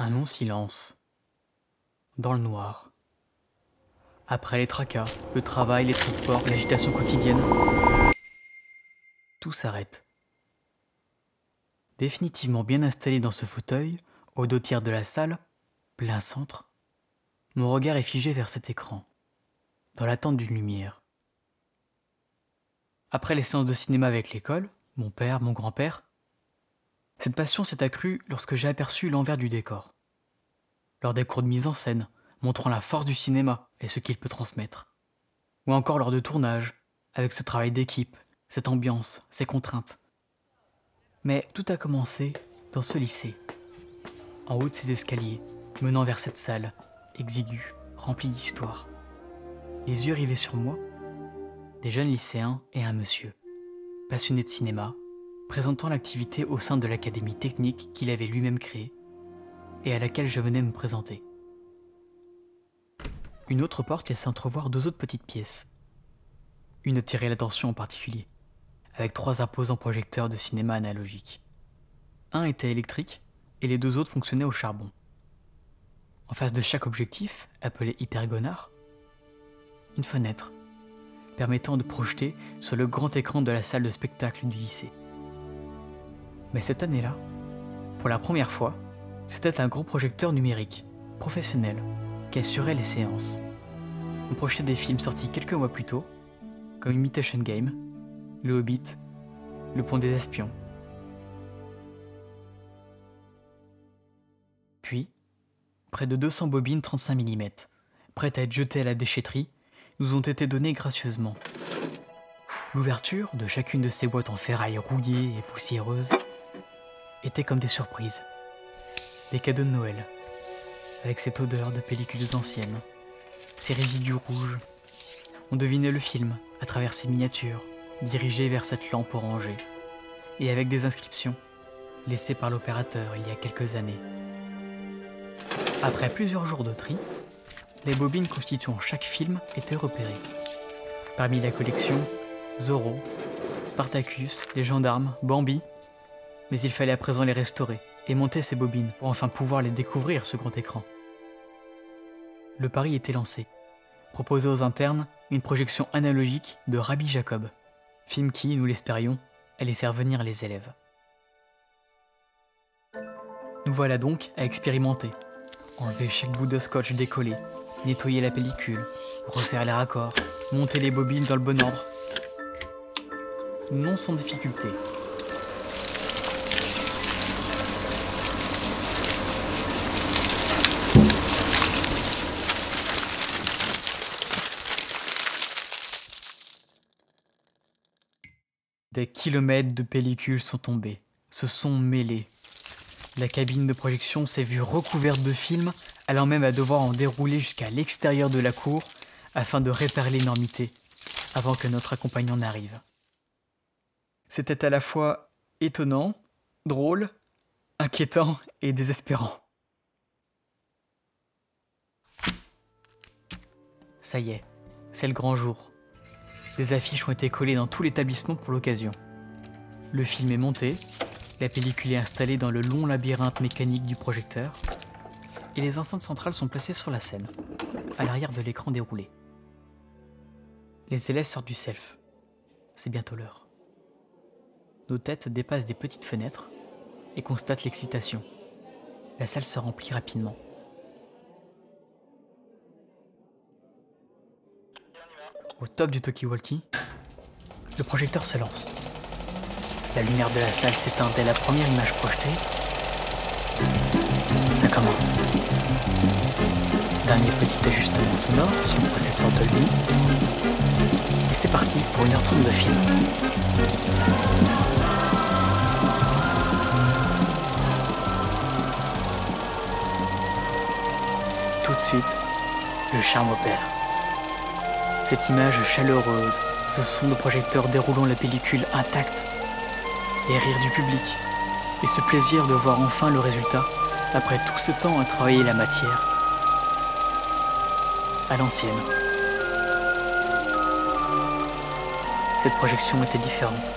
Un long silence. Dans le noir. Après les tracas, le travail, les transports, l'agitation quotidienne, tout s'arrête. Définitivement bien installé dans ce fauteuil, au dos tiers de la salle, plein centre, mon regard est figé vers cet écran, dans l'attente d'une lumière. Après les séances de cinéma avec l'école, mon père, mon grand-père, cette passion s'est accrue lorsque j'ai aperçu l'envers du décor. Lors des cours de mise en scène, montrant la force du cinéma et ce qu'il peut transmettre. Ou encore lors de tournage, avec ce travail d'équipe, cette ambiance, ces contraintes. Mais tout a commencé dans ce lycée, en haut de ces escaliers, menant vers cette salle, exiguë, remplie d'histoire. Les yeux rivés sur moi, des jeunes lycéens et un monsieur, passionné de cinéma, présentant l'activité au sein de l'académie technique qu'il avait lui-même créée et à laquelle je venais me présenter. Une autre porte laissait entrevoir deux autres petites pièces. Une attirait l'attention en particulier, avec trois imposants projecteurs de cinéma analogique. Un était électrique et les deux autres fonctionnaient au charbon. En face de chaque objectif, appelé hypergonard, une fenêtre, permettant de projeter sur le grand écran de la salle de spectacle du lycée. Mais cette année-là, pour la première fois, c'était un gros projecteur numérique, professionnel, qui assurait les séances. On projetait des films sortis quelques mois plus tôt, comme Imitation Game, Le Hobbit, Le Pont des Espions. Puis, près de 200 bobines 35 mm, prêtes à être jetées à la déchetterie, nous ont été données gracieusement. L'ouverture de chacune de ces boîtes en ferraille rouillée et poussiéreuse était comme des surprises, des cadeaux de Noël, avec cette odeur de pellicules anciennes, ces résidus rouges. On devinait le film à travers ces miniatures, dirigées vers cette lampe orangée, et avec des inscriptions laissées par l'opérateur il y a quelques années. Après plusieurs jours de tri, les bobines constituant chaque film étaient repérées. Parmi la collection, Zorro, Spartacus, les gendarmes, Bambi, mais il fallait à présent les restaurer et monter ces bobines pour enfin pouvoir les découvrir ce grand écran. Le pari était lancé. Proposer aux internes une projection analogique de Rabbi Jacob, film qui, nous l'espérions, allait faire venir les élèves. Nous voilà donc à expérimenter. Enlever chaque bout de scotch décollé, nettoyer la pellicule, refaire les raccords, monter les bobines dans le bon ordre. Non sans difficulté, Des kilomètres de pellicules sont tombés, se sont mêlés. La cabine de projection s'est vue recouverte de films, allant même à devoir en dérouler jusqu'à l'extérieur de la cour afin de réparer l'énormité avant que notre accompagnant n'arrive. C'était à la fois étonnant, drôle, inquiétant et désespérant. Ça y est, c'est le grand jour. Des affiches ont été collées dans tout l'établissement pour l'occasion. Le film est monté, la pellicule est installée dans le long labyrinthe mécanique du projecteur, et les enceintes centrales sont placées sur la scène, à l'arrière de l'écran déroulé. Les élèves sortent du self. C'est bientôt l'heure. Nos têtes dépassent des petites fenêtres et constatent l'excitation. La salle se remplit rapidement. Au top du talkie-walkie, le projecteur se lance. La lumière de la salle s'éteint dès la première image projetée. Ça commence. Dernier petit ajustement sonore sur le processeur Dolby. Et c'est parti pour 1h30 de film. Tout de suite, le charme opère. Cette image chaleureuse, ce son de projecteur déroulant la pellicule intacte, les rires du public, et ce plaisir de voir enfin le résultat après tout ce temps à travailler la matière. À l'ancienne. Cette projection était différente.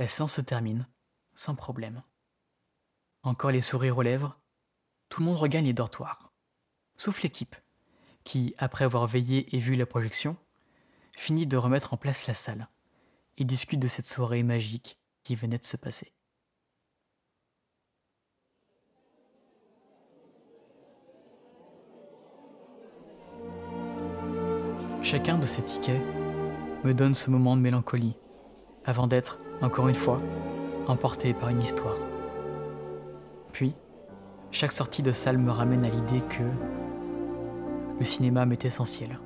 La séance se termine, sans problème. Encore les sourires aux lèvres, tout le monde regagne les dortoirs, sauf l'équipe, qui, après avoir veillé et vu la projection, finit de remettre en place la salle et discute de cette soirée magique qui venait de se passer. Chacun de ces tickets me donne ce moment de mélancolie, avant d'être, encore une fois, emporté par une histoire. Puis, chaque sortie de salle me ramène à l'idée que le cinéma m'est essentiel.